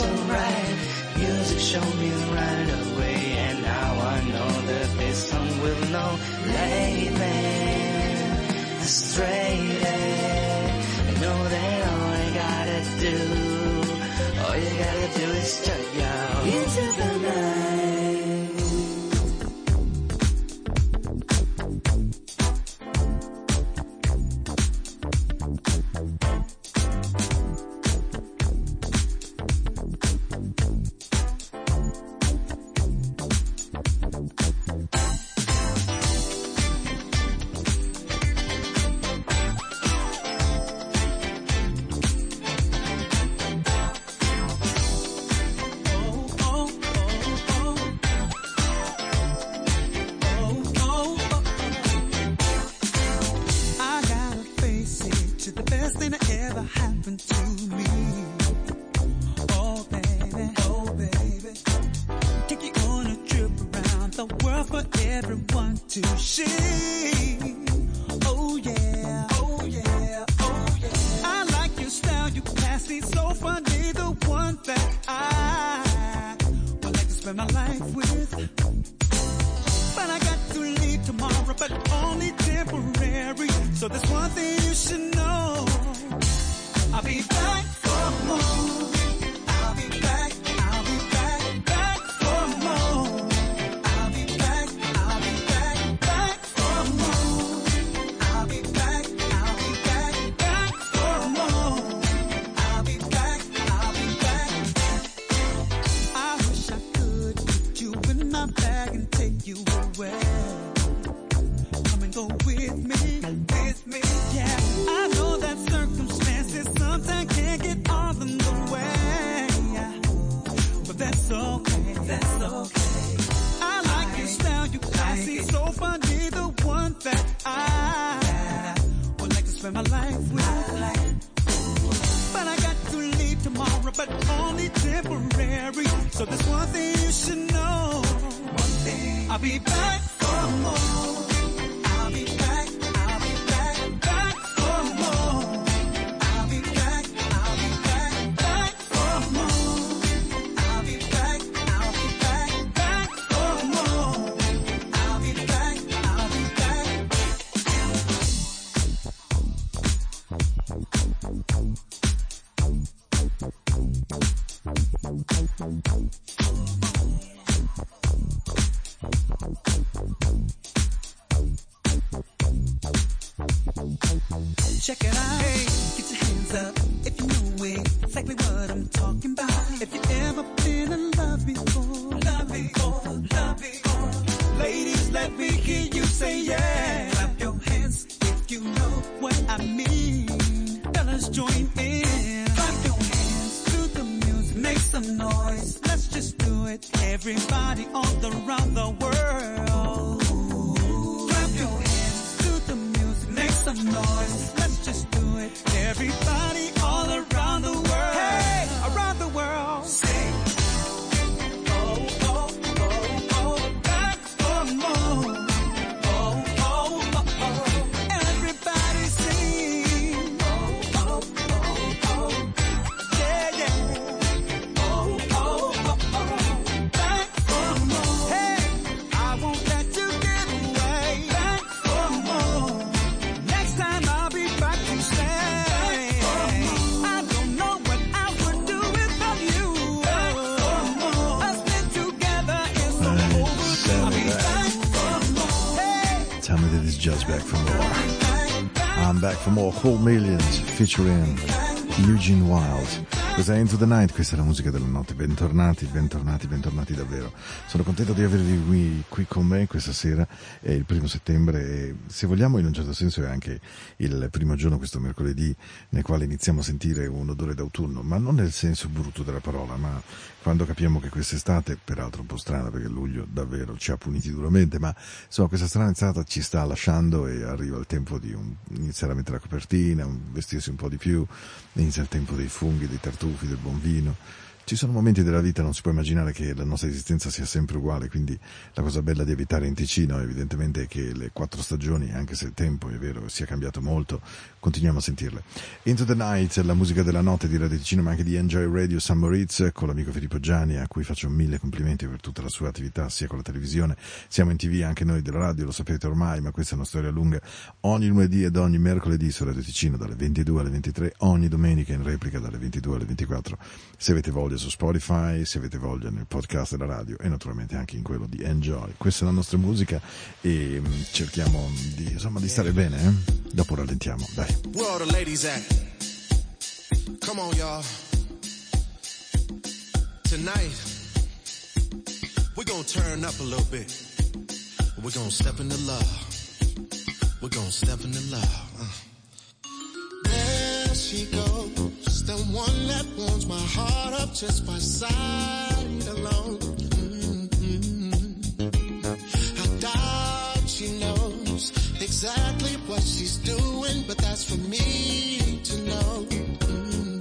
so right. Music showed me some. Let's just do it. Everybody all around the world. Clap your hands to the music, make some noise. Let's just do it. Everybody all around the world. Hey, around the world. Back, back. For more Whole Millions featuring Eugene Wild. Questa è Into the Night, questa è la musica della notte. Bentornati, bentornati, bentornati davvero. Sono contento di avervi qui, qui con me questa sera, è il primo settembre e se vogliamo in un certo senso è anche il primo giorno, questo mercoledì, nel quale iniziamo a sentire un odore d'autunno, ma non nel senso brutto della parola, ma quando capiamo che quest'estate, peraltro un po' strana perché luglio davvero ci ha puniti duramente, ma insomma questa strana estate ci sta lasciando e arriva il tempo di un- iniziare a mettere la copertina, un- vestirsi un po' di più, inizia il tempo dei funghi, dei tartufi, del buon vino, Ci sono momenti della vita, non si può immaginare che la nostra esistenza sia sempre uguale, quindi la cosa bella di abitare in Ticino evidentemente è che le quattro stagioni, anche se il tempo è vero sia cambiato molto, continuiamo a sentirle. Into the Night, la musica della notte di Radio Ticino, ma anche di Enjoy Radio San Moritz, con l'amico Filippo Gianni, a cui faccio mille complimenti per tutta la sua attività, sia con la televisione, siamo in tv anche noi della radio, lo sapete ormai, ma questa è una storia lunga. Ogni lunedì ed ogni mercoledì su Radio Ticino dalle 22 alle 23, ogni domenica in replica dalle 22 alle 24, se avete voglia su Spotify, se avete voglia nel podcast della radio e naturalmente anche in quello di Enjoy. Questa è la nostra musica e mm, cerchiamo di, insomma, di stare bene, eh? Dopo rallentiamo, dai. Where all the ladies at? Come on, y'all. Tonight, we're gonna turn up a little bit. We're gonna step into love. We're gonna step into love. Uh. There she goes, the one that warms my heart up just by sight alone. Exactly what she's doing, but that's for me to know. Mm-hmm.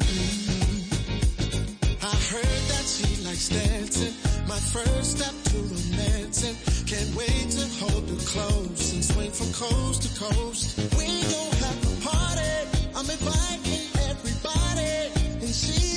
I heard that she likes dancing, my first step to romancing. Can't wait to hold her close and swing from coast to coast. We gon' have a party. I'm inviting everybody, and she's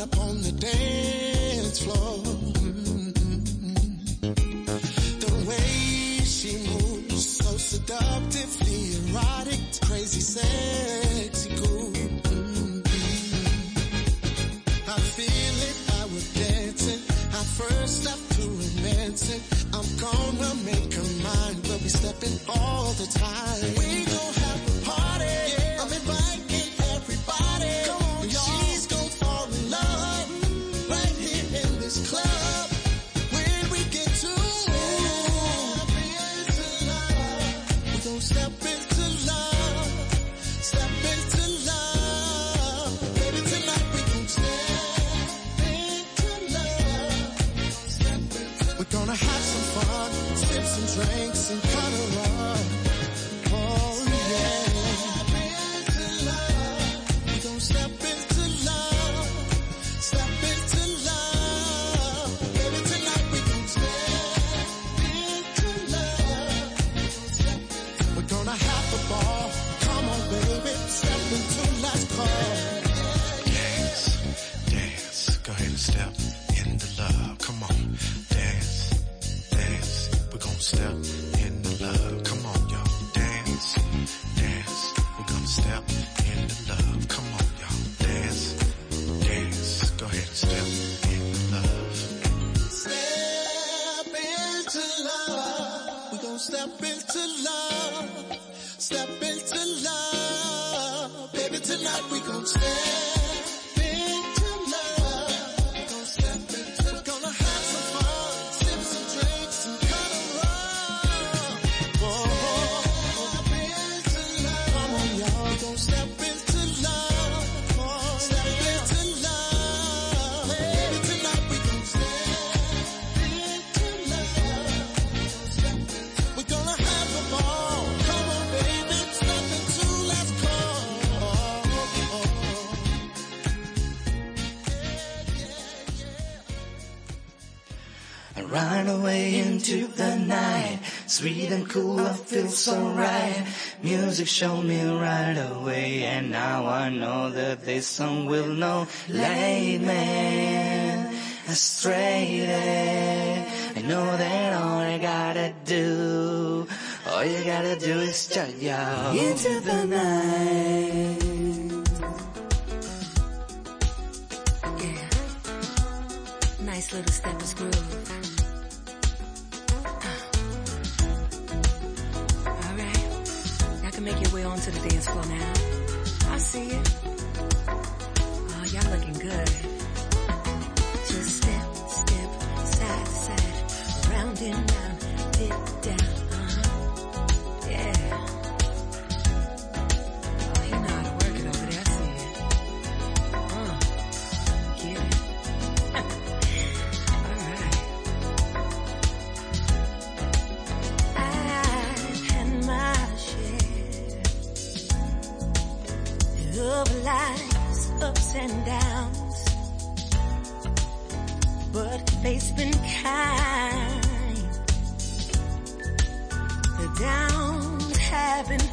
up on the dance floor. Mm-hmm. The way she moves, so seductively erotic, crazy, sexy, cool. Mm-hmm. I feel it, I was dancing. I first step to romancing. I'm gonna make her mine. We'll be stepping all the time. Sweet and cool, I feel so right. Music showed me right away, and now I know that this song will know. Late me astray. I know that all I gotta do, all you gotta do is just your Into the night. Yeah. Nice little step is groove. make your way onto the dance floor now. I see it. Oh, y'all looking good. Just step, step, side to side, round and round, dip down. down, having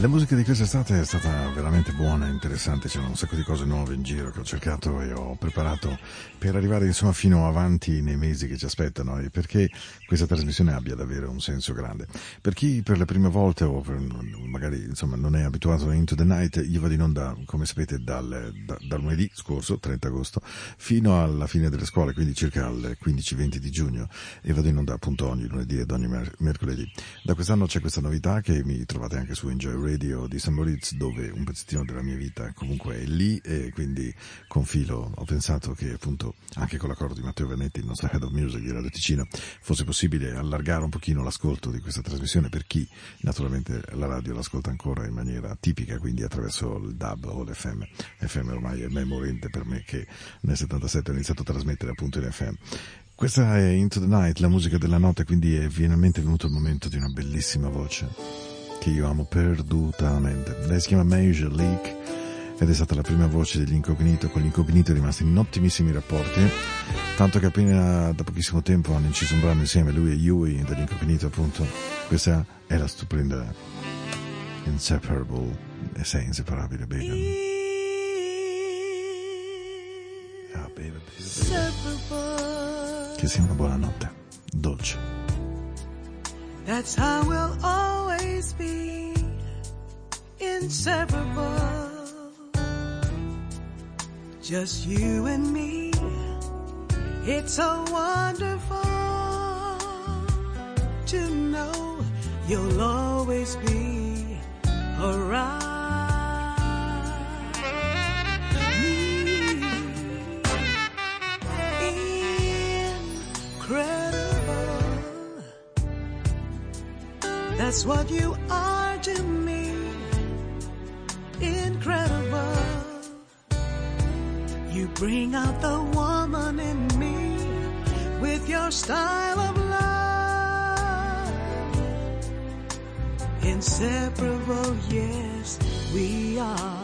La musica di quest'estate è stata veramente buona interessante, c'erano un sacco di cose nuove in giro che ho cercato e ho preparato per arrivare insomma fino avanti nei mesi che ci aspettano e perché questa trasmissione abbia davvero un senso grande. Per chi per le prime volte o per, magari insomma non è abituato a Into the Night, io vado in onda come sapete dal, da, dal lunedì scorso, 30 agosto, fino alla fine delle scuole, quindi circa al 15-20 di giugno e vado in onda appunto ogni lunedì ed ogni mer- mercoledì. Da quest'anno c'è questa novità che mi trovate anche su Enjoy Radio di St. Moritz dove un pezzettino della mia vita comunque è lì e quindi con filo ho pensato che appunto anche con l'accordo di Matteo Venetti, il nostro head of music di Radio Ticino, fosse possibile allargare un pochino l'ascolto di questa trasmissione per chi naturalmente la radio l'ascolta ancora in maniera tipica, quindi attraverso il DAB o l'FM. FM ormai è memorente per me che nel 77 ho iniziato a trasmettere appunto in FM. Questa è Into the Night, la musica della notte, quindi è finalmente venuto il momento di una bellissima voce che io amo perdutamente. Lei si chiama Major League ed è stata la prima voce degli Incognito, con gli Incognito è rimasti in ottimissimi rapporti, tanto che appena da pochissimo tempo hanno inciso un brano insieme, lui e Yui degli Incognito appunto. Questa è la stupenda Inseparable, e sei inseparabile, baby. Ah, baby, baby, baby. Che sia una buona notte, dolce. That's how we'll always be inseparable. Just you and me. It's so wonderful to know you'll always be around. That's what you are to me. Incredible. You bring out the woman in me with your style of love. Inseparable, yes, we are.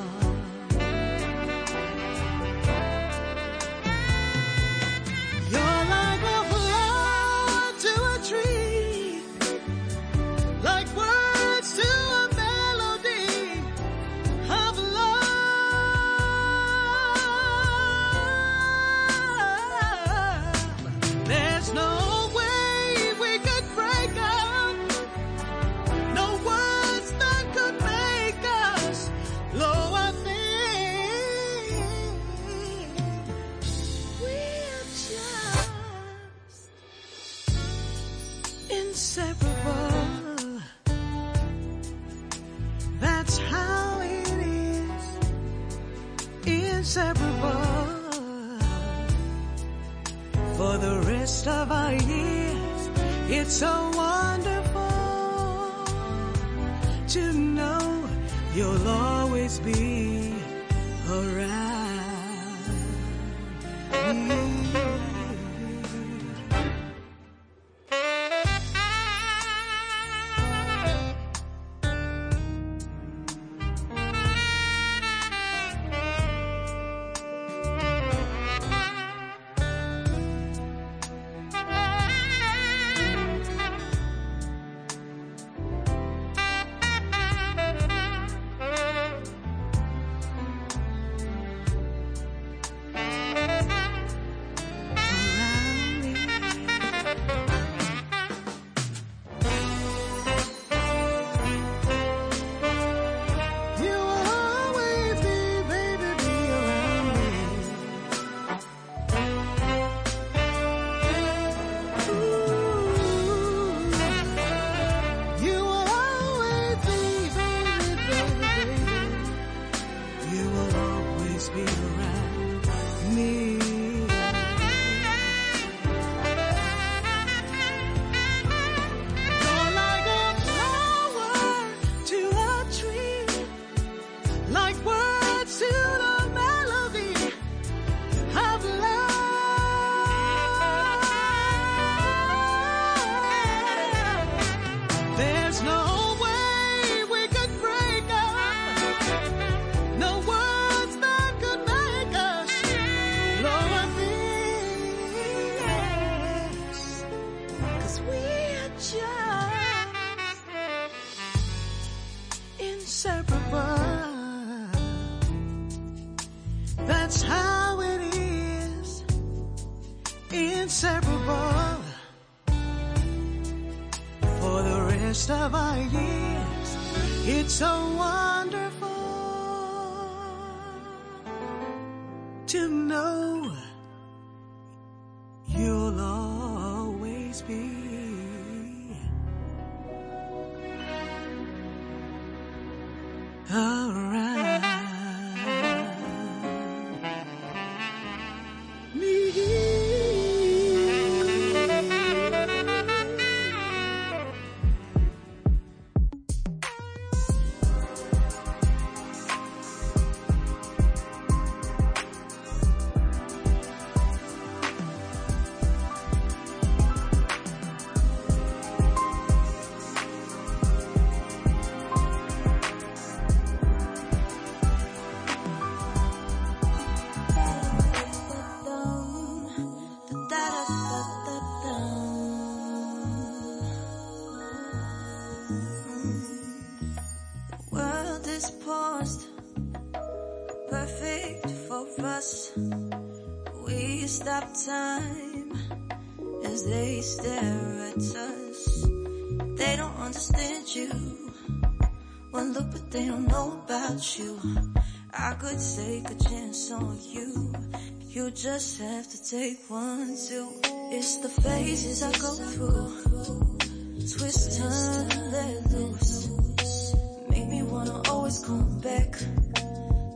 Just have to take one too. It's the phases I go through. Twist, turn, let loose. Make me wanna always come back.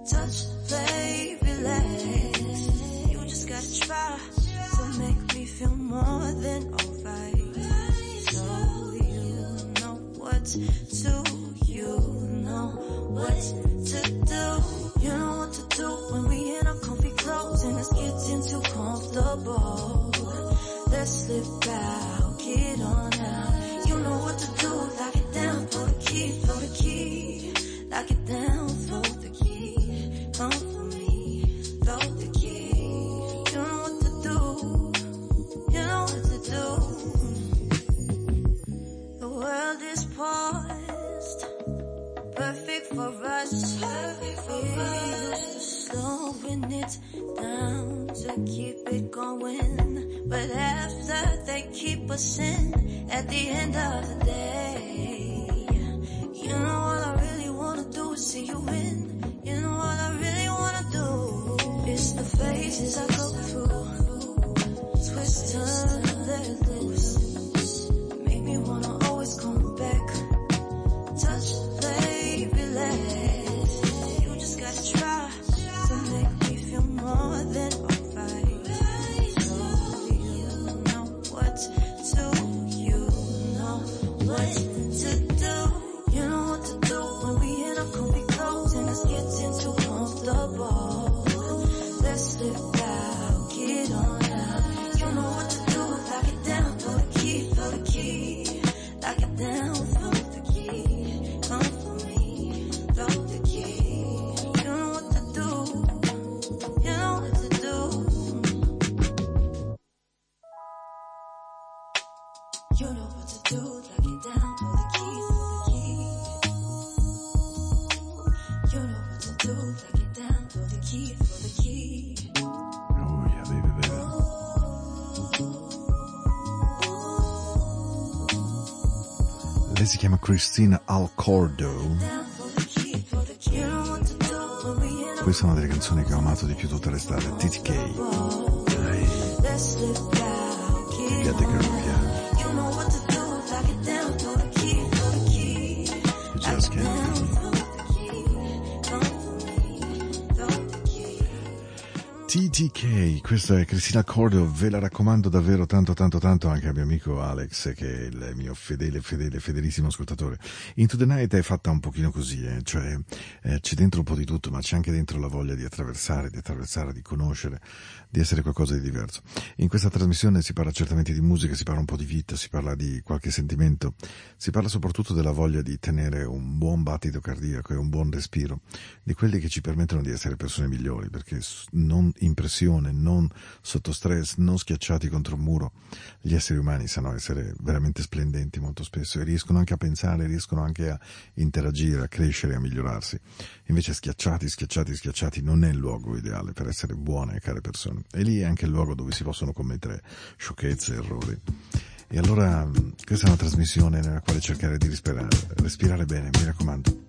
Touch, play, relax. You just gotta try to make me feel more than alright. So you know what to, you know what Let's slip out, get on But after they keep us in, at the end of the day, when we in a Questa è una delle canzoni che ho amato di più tutta l'estate, TTK. Get the groove, yeah. TTK, questa è Cristina Cordo, ve la raccomando davvero tanto tanto tanto anche al mio amico Alex che è il mio fedele, fedele, fedelissimo ascoltatore. Into the Night è fatta un pochino così, eh, cioè eh, c'è dentro un po' di tutto ma c'è anche dentro la voglia di attraversare, di attraversare, di conoscere, di essere qualcosa di diverso. In questa trasmissione si parla certamente di musica, si parla un po' di vita, si parla di qualche sentimento, si parla soprattutto della voglia di tenere un buon battito cardiaco e un buon respiro, di quelli che ci permettono di essere persone migliori, perché s- non impressione, non sotto stress, non schiacciati contro un muro. Gli esseri umani sanno essere veramente splendenti molto spesso e riescono anche a pensare, riescono anche a interagire, a crescere, a migliorarsi. Invece schiacciati, schiacciati, schiacciati non è il luogo ideale per essere buone e care persone. E lì è anche il luogo dove si possono commettere sciocchezze, errori. E allora questa è una trasmissione nella quale cercare di respirare, respirare bene, mi raccomando.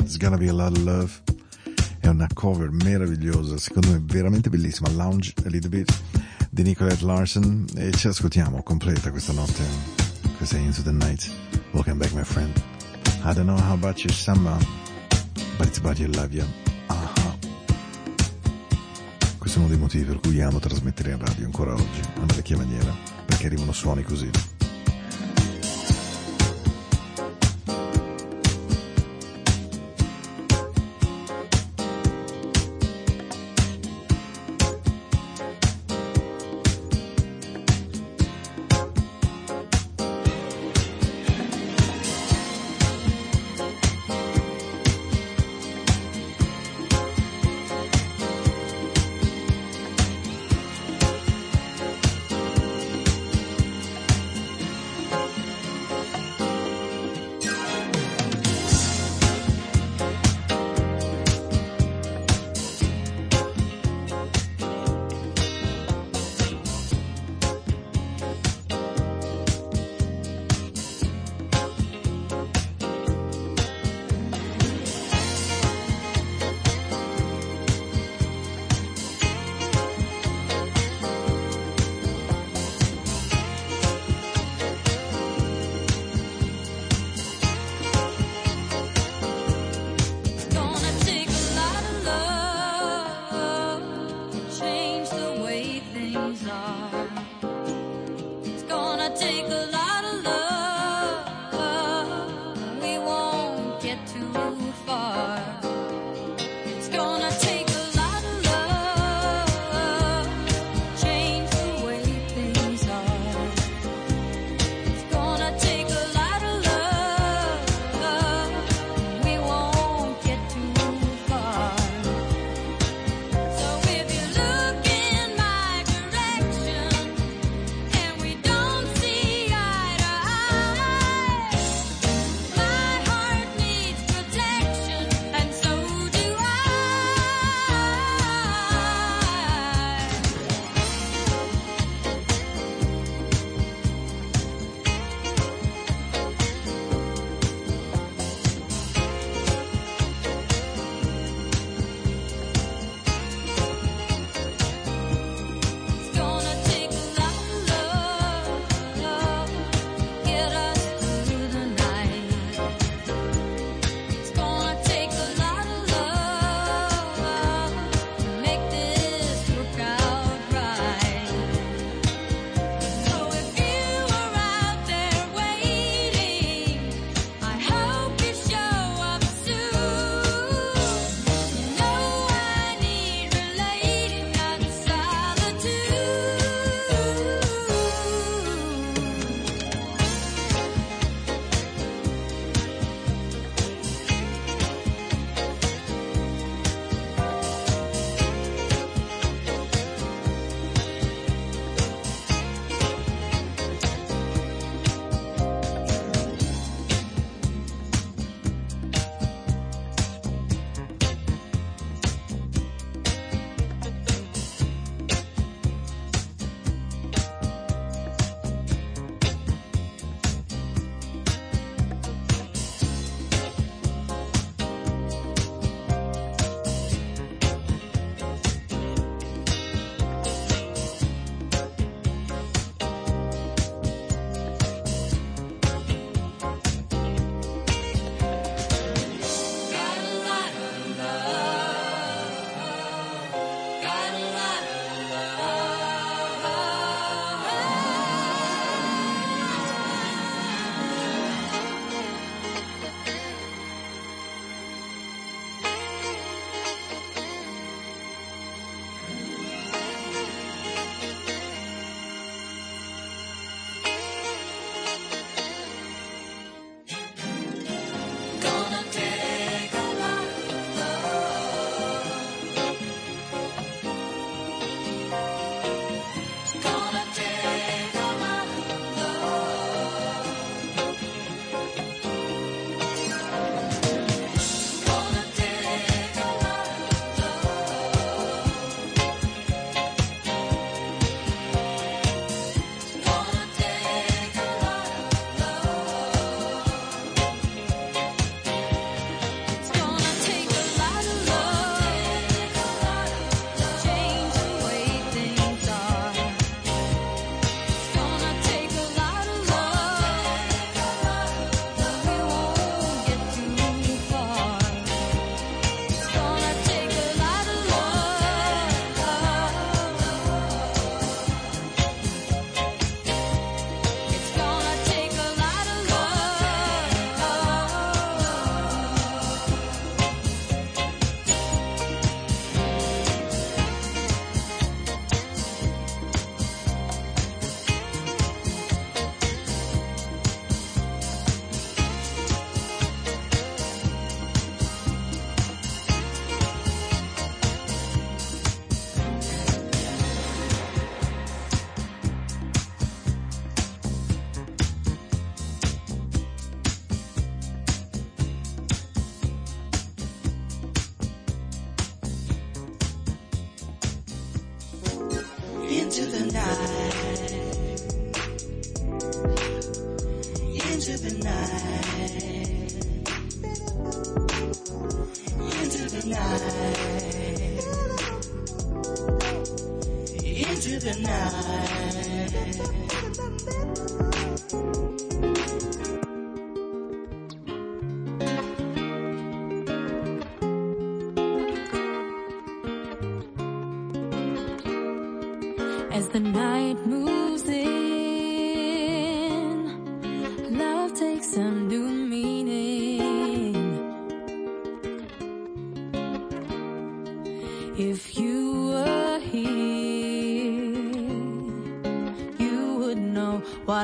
It's gonna be a lot of love. È una cover meravigliosa, secondo me veramente bellissima, Lounge a Little Bit di Nicolette Larson e ci ascoltiamo completa questa notte. Questa Into the Night. Welcome back my friend. I don't know how about your summer, but it's about your love you. Uh-huh. Questo è uno dei motivi per cui amo trasmettere in radio ancora oggi, alla vecchia maniera, perché arrivano suoni così. into the night.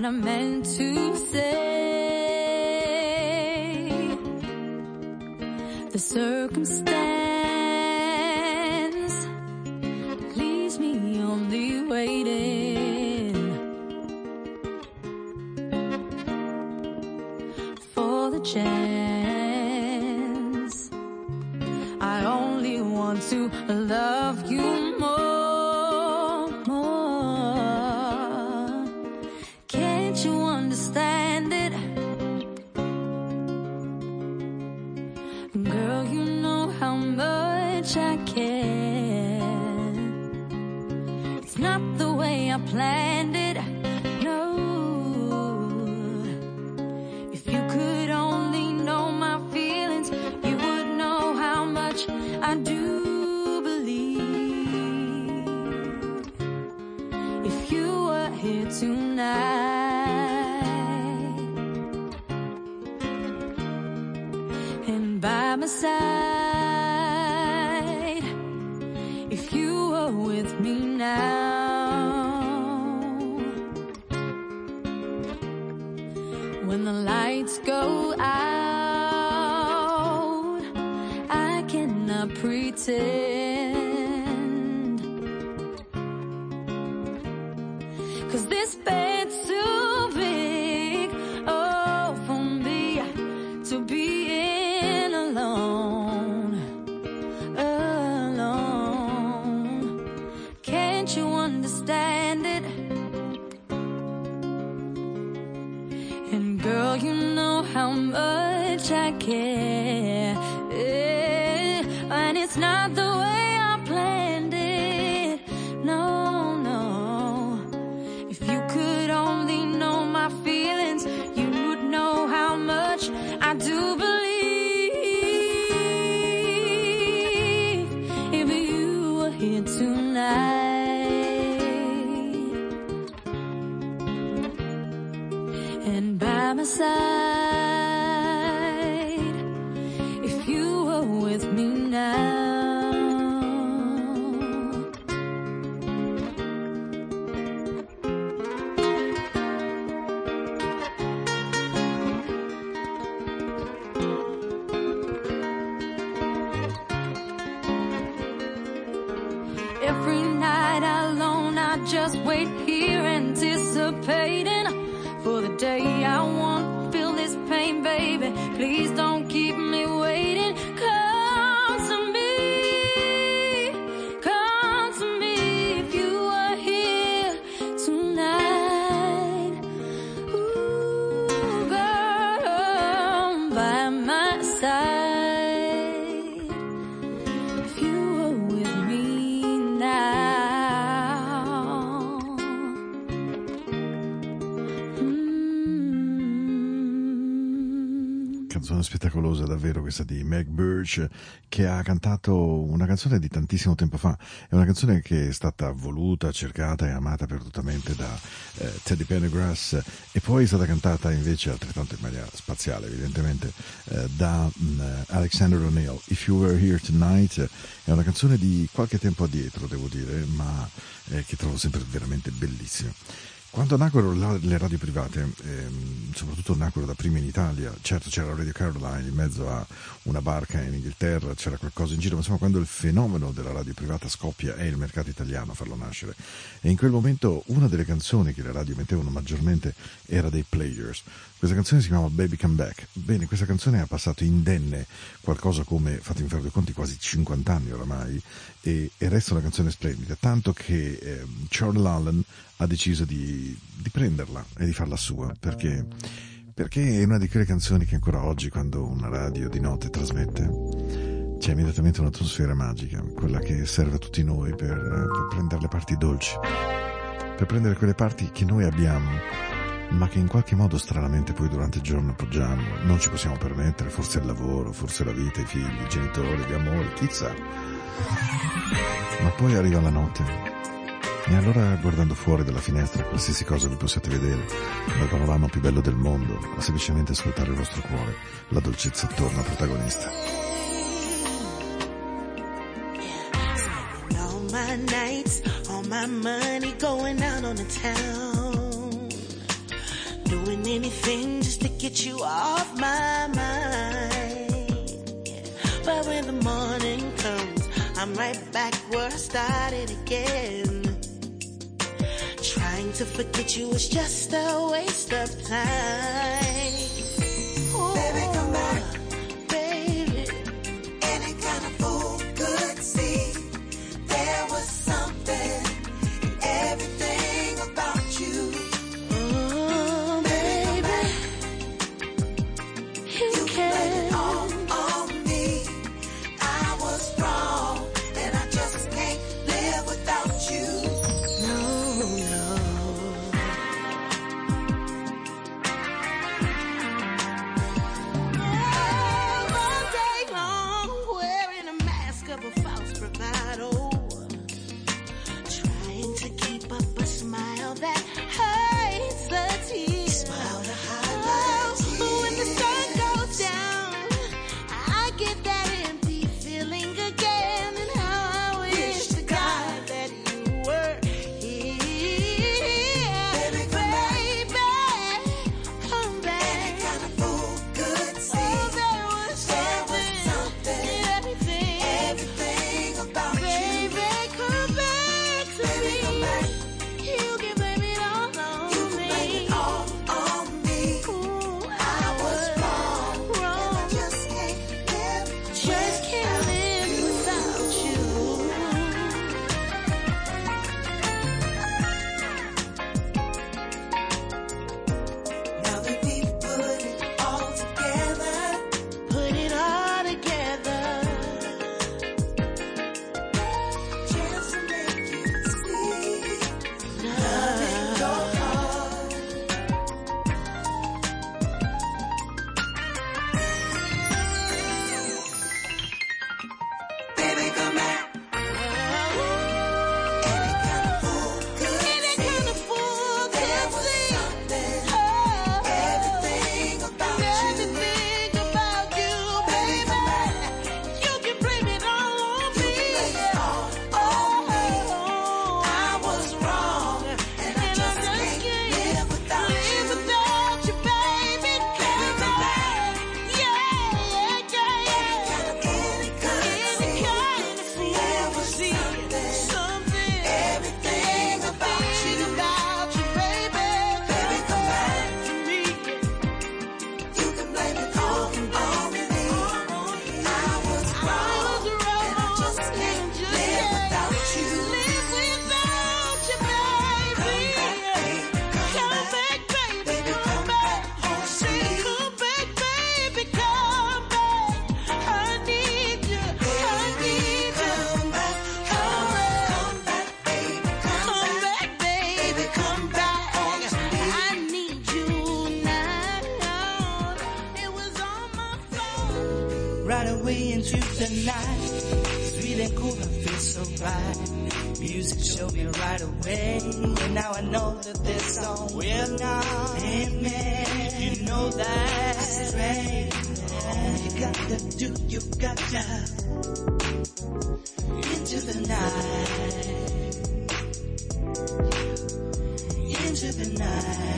what I meant to say. lights go out, I cannot pretend. canzone spettacolosa davvero questa di Meg Birch che ha cantato una canzone di tantissimo tempo fa, è una canzone che è stata voluta, cercata e amata perdutamente da eh, Teddy Pendergrass e poi è stata cantata invece altrettanto in maniera spaziale evidentemente eh, da mh, Alexander O'Neill. If You Were Here Tonight è una canzone di qualche tempo addietro devo dire ma eh, che trovo sempre veramente bellissima. Quando nacquero le radio private, ehm, soprattutto nacquero da prima in Italia, certo c'era Radio Caroline in mezzo a una barca in Inghilterra, c'era qualcosa in giro, ma insomma quando il fenomeno della radio privata scoppia è il mercato italiano a farlo nascere. E in quel momento una delle canzoni che le radio mettevano maggiormente era dei Players. Questa canzone si chiamava Baby Come Back. Bene, questa canzone ha passato indenne qualcosa come, fatemi fare due conti, quasi 50 anni oramai, e, e resta una canzone splendida, tanto che ehm, Charles Allen ha deciso di, di prenderla e di farla sua, perché, perché è una di quelle canzoni che ancora oggi, quando una radio di notte trasmette, c'è immediatamente un'atmosfera magica, quella che serve a tutti noi per, per prendere le parti dolci, per prendere quelle parti che noi abbiamo, ma che in qualche modo stranamente poi durante il giorno appoggiamo, non ci possiamo permettere, forse il lavoro, forse la vita, i figli, i genitori, gli amori, chissà. Ma poi arriva la notte e allora guardando fuori dalla finestra qualsiasi cosa vi possiate vedere, dal panorama più bello del mondo, a semplicemente ascoltare il vostro cuore, la dolcezza torna protagonista. All my nights, all my money going out on the town. Get you off my mind. But when the morning comes, I'm right back where I started again. Trying to forget you is just a waste of time. tonight.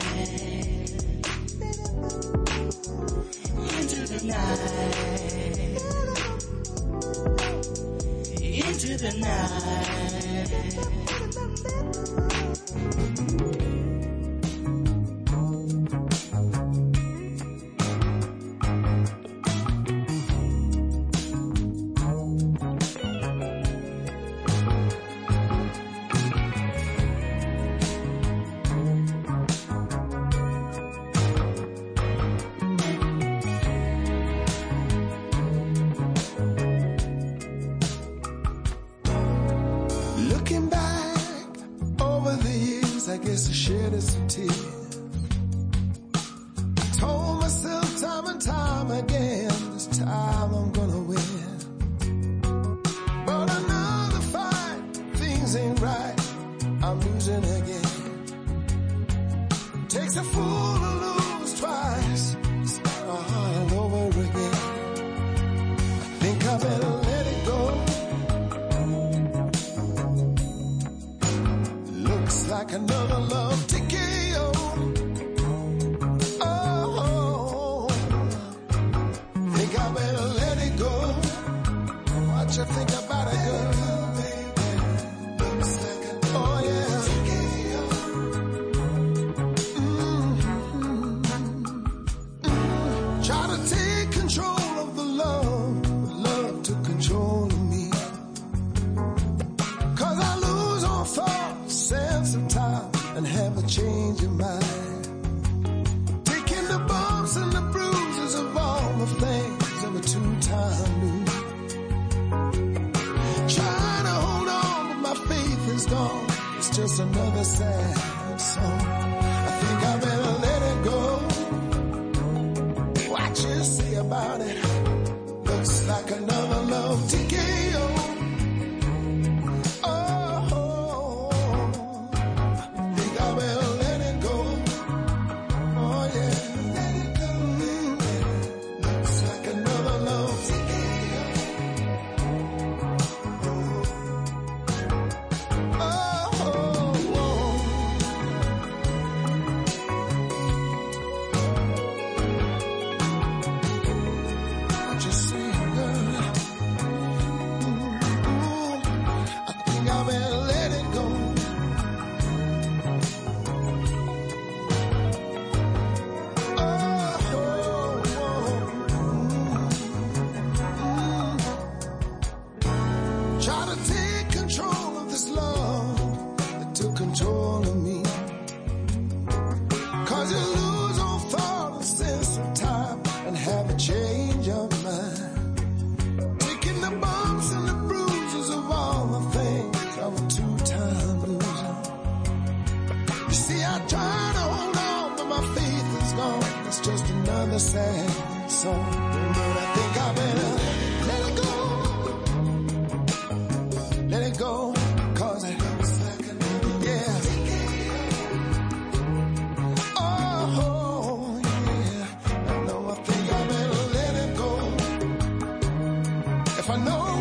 another sad song.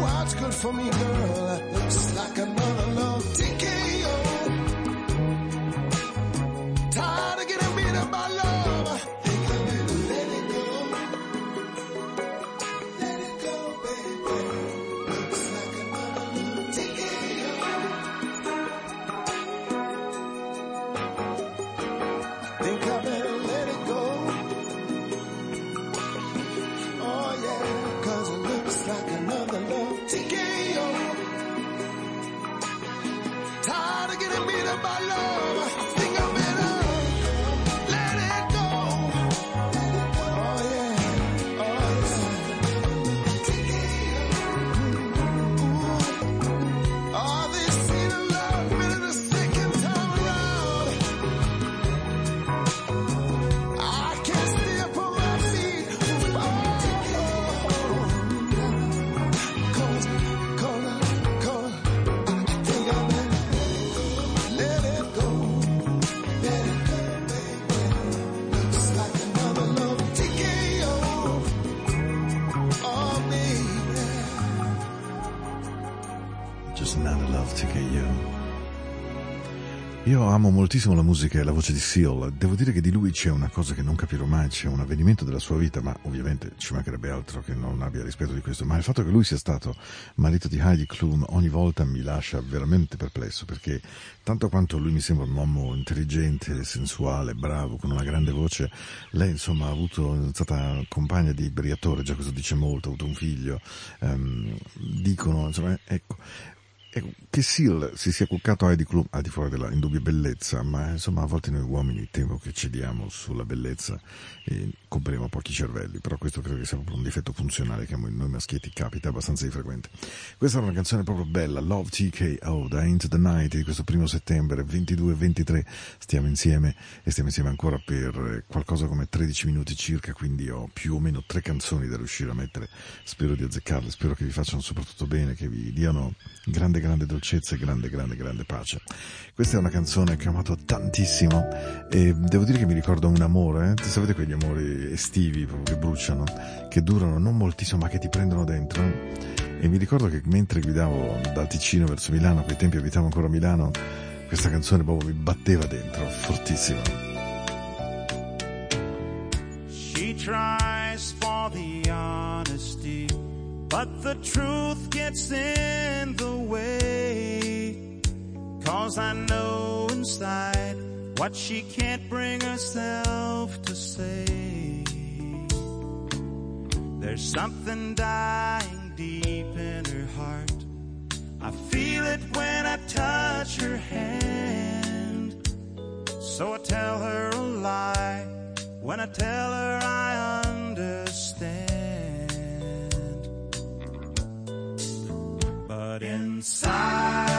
It's good for me, girl. Looks like another love ticket. Amo moltissimo la musica e la voce di Seal. Devo dire che di lui c'è una cosa che non capirò mai, c'è un avvenimento della sua vita, ma ovviamente ci mancherebbe altro che non abbia rispetto di questo. Ma il fatto che lui sia stato marito di Heidi Klum ogni volta mi lascia veramente perplesso, perché tanto quanto lui mi sembra un uomo intelligente, sensuale, bravo, con una grande voce, lei insomma ha avuto, è stata compagna di Briatore, già questo dice molto, ha avuto un figlio, ehm, dicono, insomma, ecco. Che Seal si sia cuccato a Heidi Klum al di fuori della indubbia bellezza, ma insomma a volte noi uomini temo che cediamo sulla bellezza e compriamo pochi cervelli, però questo credo che sia proprio un difetto funzionale che a noi maschietti capita abbastanza di frequente. Questa è una canzone proprio bella, Love TKO da Into the Night di questo primo settembre 22-23, stiamo insieme e stiamo insieme ancora per qualcosa come 13 minuti circa, quindi ho più o meno tre canzoni da riuscire a mettere, spero di azzeccarle, spero che vi facciano soprattutto bene, che vi diano grande grande dolcezza e grande, grande, grande pace. Questa è una canzone che ho amato tantissimo e devo dire che mi ricorda un amore, eh? sapete quegli amori estivi proprio che bruciano, che durano non moltissimo ma che ti prendono dentro. E mi ricordo che mentre guidavo dal Ticino verso Milano, a quei tempi abitavo ancora a Milano, questa canzone proprio mi batteva dentro, fortissimo. But the truth gets in the way. Cause I know inside what she can't bring herself to say. There's something dying deep in her heart. I feel it when I touch her hand. So I tell her a lie when I tell her I understand. Inside,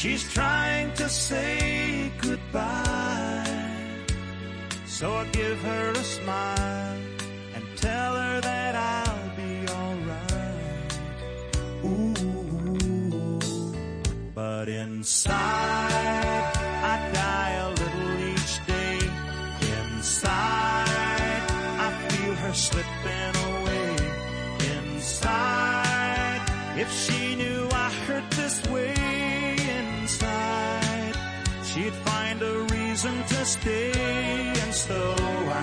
she's trying to say goodbye. So I give her a smile stay. And so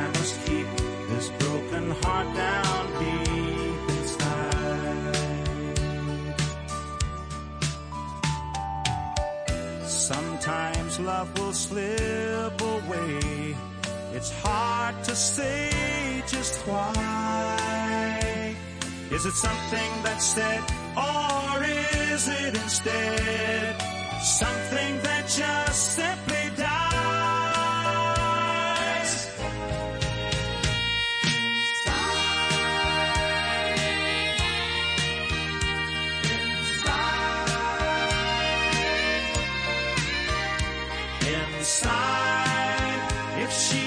I must keep this broken heart down deep inside. Sometimes love will slip away. It's hard to say just why. Is it something that's said, or is it instead something that just simply if she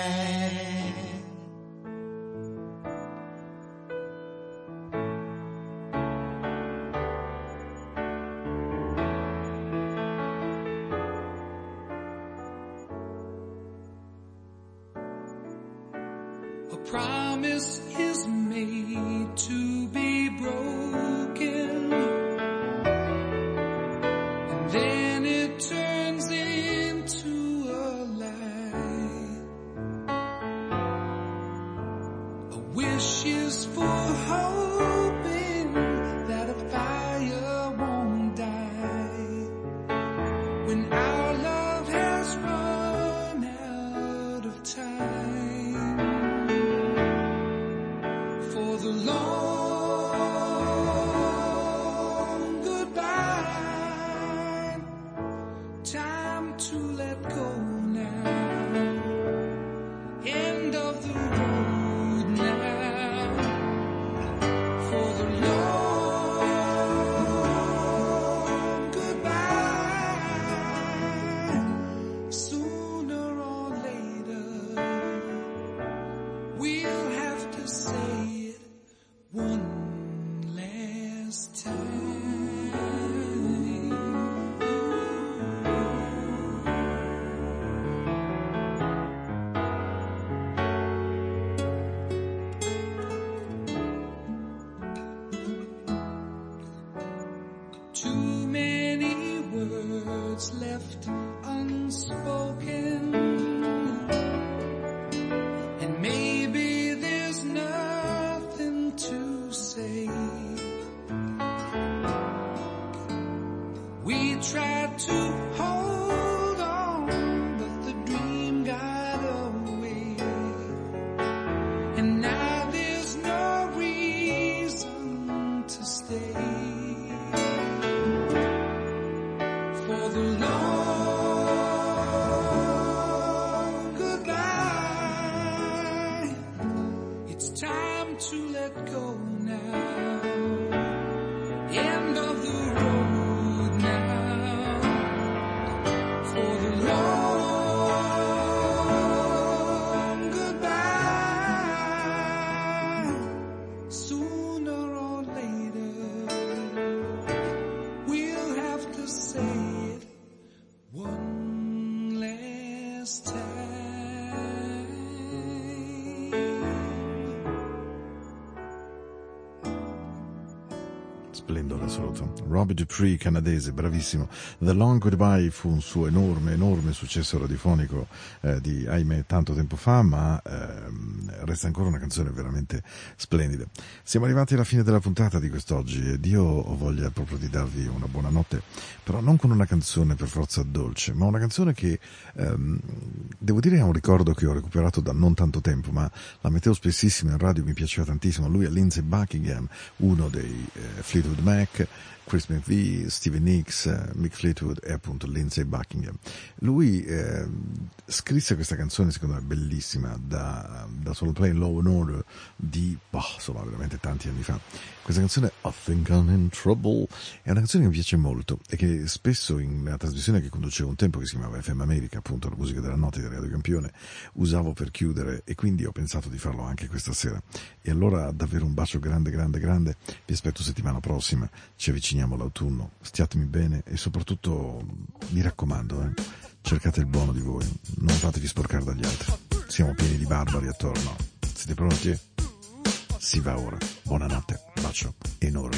Splendido assoluto. Robbie Dupree, canadese, bravissimo. The Long Goodbye fu un suo enorme, enorme successo radiofonico eh, di, ahimè, tanto tempo fa, ma ehm, resta ancora una canzone veramente splendida. Siamo arrivati alla fine della puntata di quest'oggi ed io ho voglia proprio di darvi una buonanotte, però non con una canzone per forza dolce, ma una canzone che ehm, devo dire è un ricordo che ho recuperato da non tanto tempo, ma la mettevo spessissimo in radio, mi piaceva tantissimo. Lui è Lindsey Buckingham, uno dei eh, Fleetwood Mac, Chris McVie, Steven Nicks, Mick Fleetwood e appunto Lindsey Buckingham. Lui eh, scrisse questa canzone secondo me bellissima da, da Solo Play Law and Order di, boh, insomma veramente tanti anni fa. Questa canzone I Think I'm in Trouble è una canzone che mi piace molto e che spesso in una trasmissione che conducevo un tempo che si chiamava FM America, appunto la musica della notte di Radio Campione, usavo per chiudere e quindi ho pensato di farlo anche questa sera. E allora davvero un bacio grande grande grande, vi aspetto settimana prossima, ci avviciniamo all'autunno, stiatemi bene e soprattutto mi raccomando, eh, cercate il buono di voi, non fatevi sporcare dagli altri, siamo pieni di barbari attorno, siete pronti? Si va ora, buonanotte, bacio enorme.